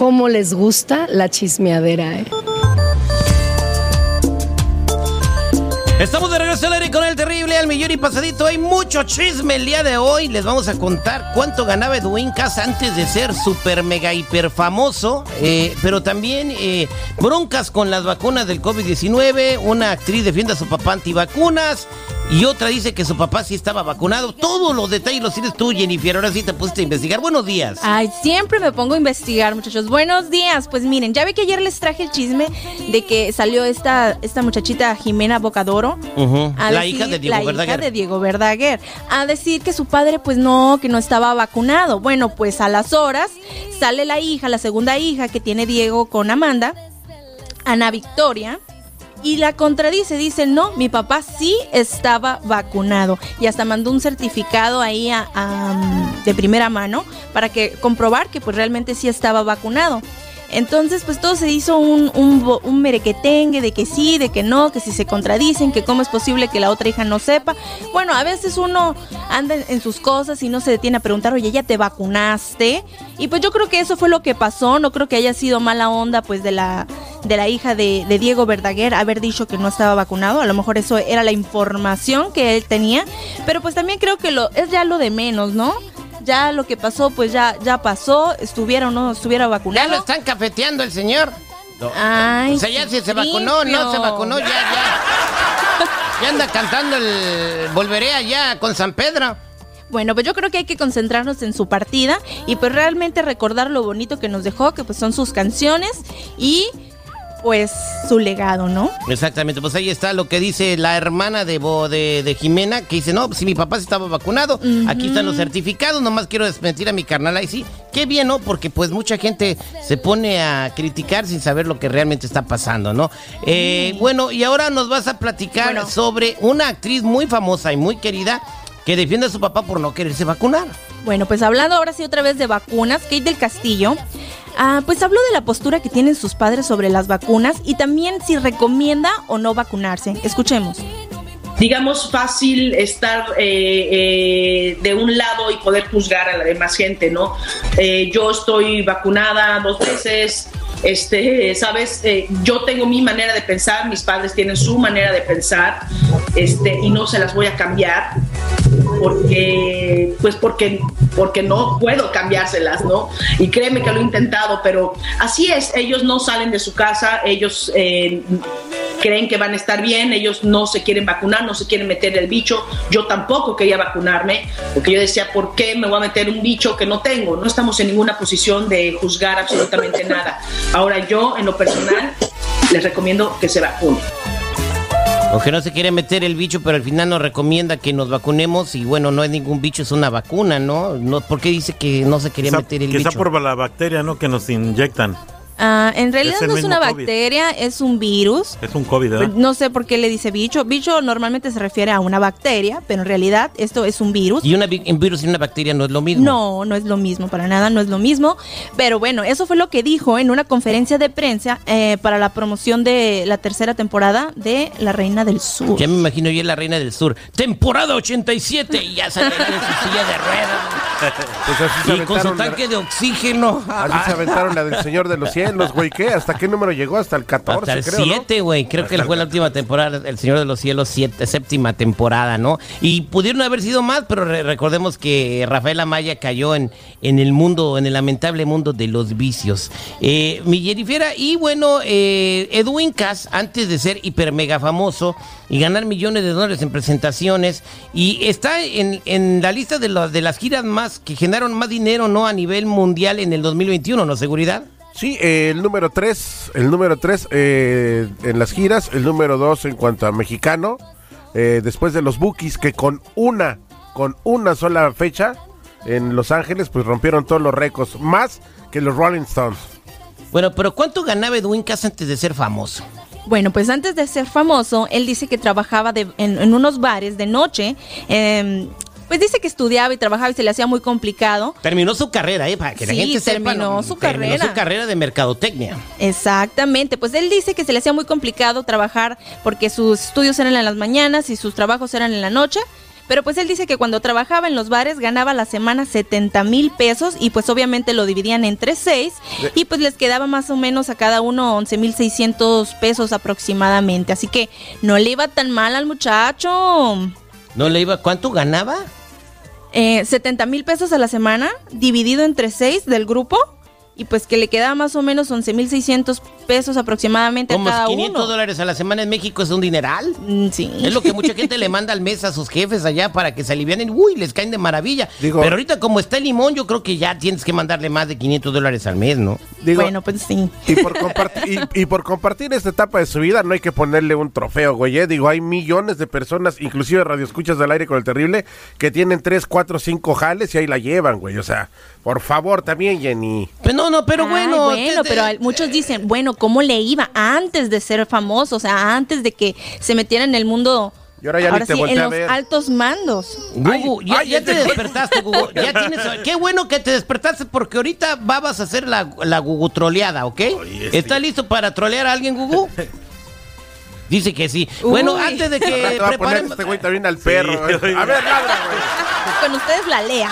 cómo les gusta la chismeadera, ¿eh? Estamos de regreso al aire con el terrible al millón y pasadito. Hay mucho chisme el día de hoy. Les vamos a contar cuánto ganaba Edwin Cass antes de ser super mega hiper famoso. Eh, pero también eh, broncas con las vacunas del COVID-19. Una actriz defiende a su papá antivacunas. Y otra dice que su papá sí estaba vacunado. Todos los detalles los tienes tú, Jennifer. Ahora sí te pusiste a investigar. Buenos días. Ay, siempre me pongo a investigar, muchachos. Buenos días. Pues miren, ya ve que ayer les traje el chisme de que salió esta, esta muchachita Jimena Bocadoro. la hija de Diego la Verdaguer. hija de Diego Verdaguer. A decir que su padre, pues no, que no estaba vacunado. Bueno, pues a las horas sale la hija, la segunda hija que tiene Diego con Amanda, Ana Victoria y la contradice, dice, no, mi papá sí estaba vacunado y hasta mandó un certificado ahí a- a, de primera mano para que comprobar que pues realmente sí estaba vacunado. Entonces, pues todo se hizo un, un, un merequetengue de que sí, de que no, que si se contradicen, que cómo es posible que la otra hija no sepa. Bueno, a veces uno anda en sus cosas y no se detiene a preguntar, oye, ¿ya te vacunaste? Y pues yo creo que eso fue lo que pasó, no creo que haya sido mala onda pues de la, de la hija de, de Diego Verdaguer haber dicho que no estaba vacunado, a lo mejor eso era la información que él tenía, pero pues también creo que lo, es ya lo de menos, ¿no? Ya lo que pasó, pues ya, ya pasó, estuviera o no estuviera Ya vacunado. lo están cafeteando el señor. Ay, O sea, ya si se vacunó, no se vacunó, ya, ya. Ya anda cantando el Volveré allá con San Pedro. Bueno, pues yo creo que hay que concentrarnos en su partida y pues realmente recordar lo bonito que nos dejó, que pues son sus canciones y pues su legado, ¿no? Exactamente, pues ahí está lo que dice la hermana de, Bo- de, de Jimena, que dice, no, si mi papá sí estaba vacunado, aquí están los certificados, nomás quiero desmentir a mi carnal ahí sí. Qué bien, ¿no? Porque pues mucha gente se pone a criticar sin saber lo que realmente está pasando, ¿no? Eh, Bueno, y ahora nos vas a platicar Bueno. sobre una actriz muy famosa y muy querida que defiende a su papá por no quererse vacunar. Bueno, pues hablando ahora sí otra vez de vacunas, Kate del Castillo, ah, pues habló de la postura que tienen sus padres sobre las vacunas y también si recomienda o no vacunarse. Escuchemos. digamos, fácil estar eh, eh, de un lado y poder juzgar a la demás gente, ¿no? Eh, yo estoy vacunada dos veces, este, sabes, yo tengo mi manera de pensar, mis padres tienen su manera de pensar, este, y no se las voy a cambiar porque pues porque porque no puedo cambiárselas no y créeme que lo he intentado pero así es ellos no salen de su casa ellos eh, creen que van a estar bien ellos no se quieren vacunar no se quieren meter el bicho yo tampoco quería vacunarme porque yo decía por qué me voy a meter un bicho que no tengo no estamos en ninguna posición de juzgar absolutamente nada. Ahora yo en lo personal les recomiendo que se vacunen O que no se quiere meter el bicho, pero al final nos recomienda que nos vacunemos y bueno, no es ningún bicho, es una vacuna, ¿no? no ¿Por qué dice que no se quería Quizá, meter el quizá bicho? por la bacteria, ¿no? Que nos inyectan. Ah, en realidad Es no es una COVID. bacteria, es un virus. Es un COVID, ¿verdad? No sé por qué le dice bicho. Bicho normalmente se refiere a una bacteria, pero en realidad esto es un virus. Y una, un virus y una bacteria no es lo mismo. No, no es lo mismo, para nada no es lo mismo. Pero bueno, eso fue lo que dijo en una conferencia de prensa eh, para la promoción de la tercera temporada de La Reina del Sur. Ya me imagino yo la reina del sur. Temporada 87 y ya sale en su silla de ruedas. Pues así se Y con su la- tanque de oxígeno. Así se aventaron la del Señor de los Cielos, güey. ¿Qué? ¿Hasta qué número llegó? Hasta el 14, Hasta el creo, ¿no? 7, güey. Creo que fue la última temporada, El Señor de los Cielos, siete, séptima temporada, ¿no? Y pudieron haber sido más, pero re- recordemos que Rafael Amaya cayó en, en el mundo, en el lamentable mundo de los vicios. Eh, mi Jennifer, y bueno, eh, Edwin Cass, antes de ser hiper mega famoso y ganar millones de dólares en presentaciones, y está en, en la lista de, los- de las giras más que generaron más dinero, ¿no? A nivel mundial en el 2021, ¿no? Seguridad. Sí, eh, el número 3, el número 3 en las giras, el número 2 en cuanto a mexicano, eh, después de los Bookies que con una, con una sola fecha en Los Ángeles, pues rompieron todos los récords, más que los Rolling Stones. Bueno, pero ¿cuánto ganaba Edwin Cass antes de ser famoso? Bueno, pues antes de ser famoso, él dice que trabajaba de- en, en unos bares de noche. em, pues dice que estudiaba y trabajaba y se le hacía muy complicado. Terminó su carrera, ¿eh? Para que la Sí, gente sepa. terminó ¿no? su Terminó carrera. su carrera de mercadotecnia. Exactamente, pues él dice que se le hacía muy complicado trabajar porque sus estudios eran en las mañanas y sus trabajos eran en la noche. Pero pues él dice que cuando trabajaba en los bares ganaba a la semana 70 mil pesos y pues obviamente lo dividían entre seis y pues les quedaba más o menos a cada uno 11 mil 600 pesos aproximadamente. Así que no le iba tan mal al muchacho. ¿No le iba? ¿Cuánto ganaba? Eh, 70 mil pesos a la semana dividido entre seis del grupo y pues que le quedaba más o menos 11.600 pesos aproximadamente a Como cada 500 uno. dólares a la semana en México es un dineral. Mm, Sí. Es lo que mucha gente le manda al mes a sus jefes allá para que se alivianen. Uy, les caen de maravilla. Digo- Pero ahorita como está el limón, yo creo que ya tienes que mandarle más de 500 dólares al mes, ¿no? Digo, bueno, pues sí. y, por compartir, y, y por compartir esta etapa de su vida no hay que ponerle un trofeo, güey. ¿eh? Digo, hay millones de personas, inclusive radioescuchas del aire con el terrible, que tienen 3, 4, 5 jales y ahí la llevan, güey. O sea, por favor también, Jenny. Pero no, no, pero Ay, bueno. bueno, te- pero te- muchos dicen, bueno, ¿cómo le iba antes de ser famoso? O sea, antes de que se metiera en el mundo, Y ahora ya ni te sí, volteé en los ver. altos mandos. Gugu, ya, te te- despertaste, Gugu. Ya tienes, qué bueno que te despertaste porque ahorita vas a hacer la, la Gugu troleada, ¿ok? Oye, sí. ¿Está listo para trolear a alguien, Gugu? Dice que sí. Bueno, antes de que Te va a poner preparemos... este güey también al perro. Sí. A ver, ladra, güey. Con ustedes la lea.